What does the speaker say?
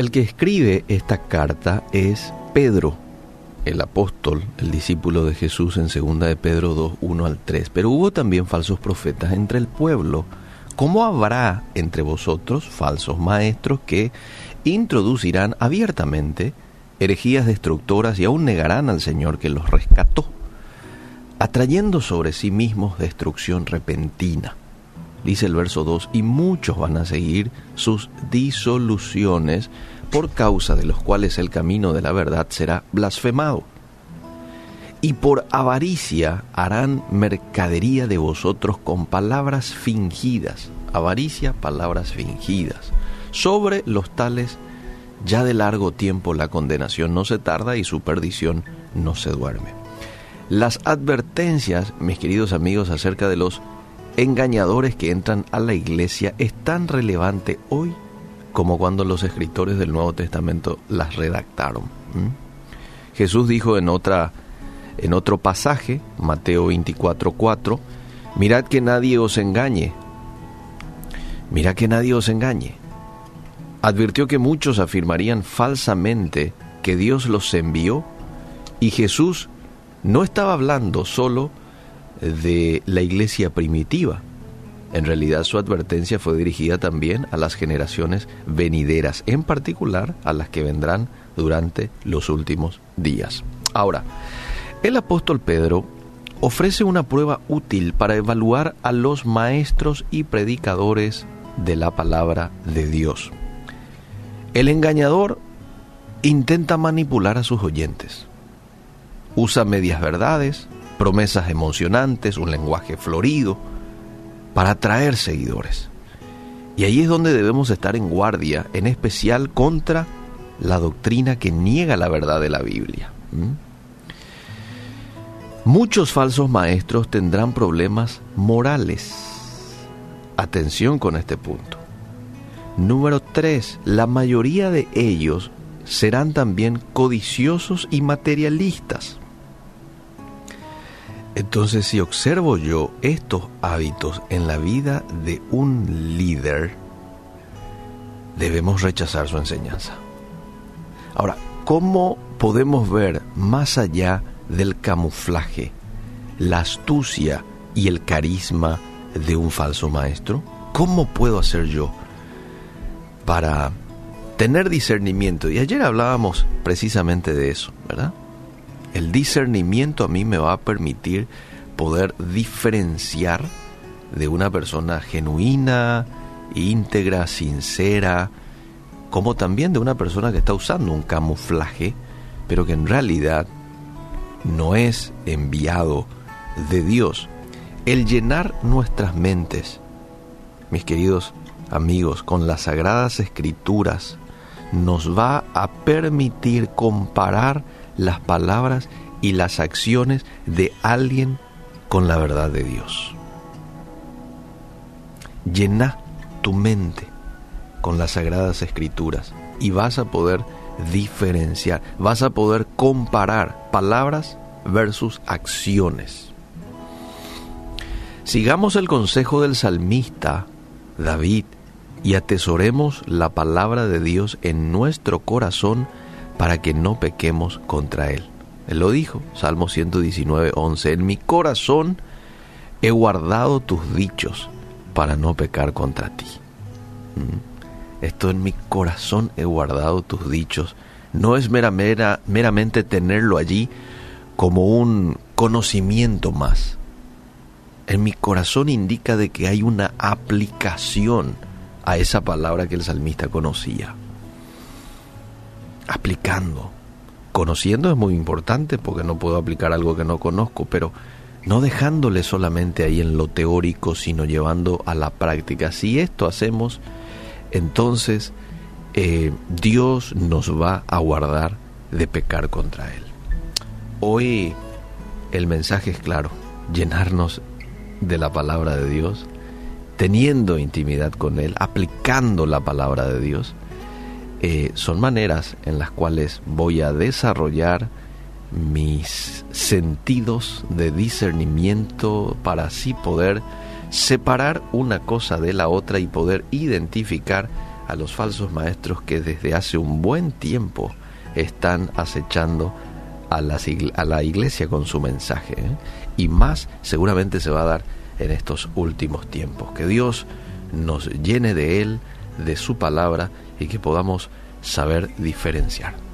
el que escribe esta carta es Pedro, el apóstol, el discípulo de Jesús en 2 de Pedro 2, 1 al 3. Pero hubo también falsos profetas entre el pueblo. ¿Cómo habrá entre vosotros falsos maestros que introducirán abiertamente herejías destructoras y aún negarán al Señor que los rescató, atrayendo sobre sí mismos destrucción repentina? Dice el verso 2, y muchos van a seguir sus disoluciones por causa de los cuales el camino de la verdad será blasfemado. Y por avaricia harán mercadería de vosotros con palabras fingidas. Avaricia, palabras fingidas. Sobre los tales ya de largo tiempo la condenación no se tarda y su perdición no se duerme. Las advertencias, mis queridos amigos, acerca de los engañadores que entran a la iglesia es tan relevante hoy como cuando los escritores del Nuevo Testamento las redactaron. Jesús dijo en, otra, en otro pasaje, Mateo 24:4, mirad que nadie os engañe, mirad que nadie os engañe. Advirtió que muchos afirmarían falsamente que Dios los envió y Jesús no estaba hablando solo de la iglesia primitiva, en realidad su advertencia fue dirigida también a las generaciones venideras, en particular a las que vendrán durante los últimos días. Ahora, el apóstol Pedro ofrece una prueba útil para evaluar a los maestros y predicadores de la palabra de Dios. El engañador intenta manipular a sus oyentes. Usa medias verdades, promesas emocionantes, un lenguaje florido, para atraer seguidores. Y ahí es donde debemos estar en guardia, en especial contra la doctrina que niega la verdad de la Biblia. Muchos falsos maestros tendrán problemas morales. Atención con este punto. Número 3. La mayoría de ellos serán también codiciosos y materialistas. Entonces, si observo yo estos hábitos en la vida de un líder, debemos rechazar su enseñanza. Ahora, ¿cómo podemos ver más allá del camuflaje, la astucia y el carisma de un falso maestro? ¿Cómo puedo hacer yo para tener discernimiento? Y ayer hablábamos precisamente de eso, ¿verdad? El discernimiento a mí me va a permitir poder diferenciar de una persona genuina, íntegra, sincera, como también de una persona que está usando un camuflaje, pero que en realidad no es enviado de Dios. El llenar nuestras mentes, mis queridos amigos, con las sagradas escrituras, nos va a permitir comparar las palabras y las acciones de alguien con la verdad de Dios. Llena tu mente con las sagradas escrituras y vas a poder diferenciar, vas a poder comparar palabras versus acciones. Sigamos el consejo del salmista David y atesoremos la palabra de Dios en nuestro corazón para que no pequemos contra Él. Él lo dijo, Salmo 119, 11, en mi corazón he guardado tus dichos para no pecar contra ti. Mm. Esto en mi corazón he guardado tus dichos. No es meramente tenerlo allí como un conocimiento más. En mi corazón indica de que hay una aplicación a esa palabra que el salmista conocía aplicando. Conociendo es muy importante porque no puedo aplicar algo que no conozco, pero no dejándole solamente ahí en lo teórico, sino llevando a la práctica. Si esto hacemos, entonces eh, Dios nos va a guardar de pecar contra Él. Hoy el mensaje es claro, llenarnos de la palabra de Dios, teniendo intimidad con Él, aplicando la palabra de Dios eh, son maneras en las cuales voy a desarrollar mis sentidos de discernimiento para así poder separar una cosa de la otra y poder identificar a los falsos maestros que desde hace un buen tiempo están acechando a, a la iglesia con su mensaje. ¿eh? Y más seguramente se va a dar en estos últimos tiempos. Que Dios nos llene de Él, de su palabra y que podamos saber diferenciar.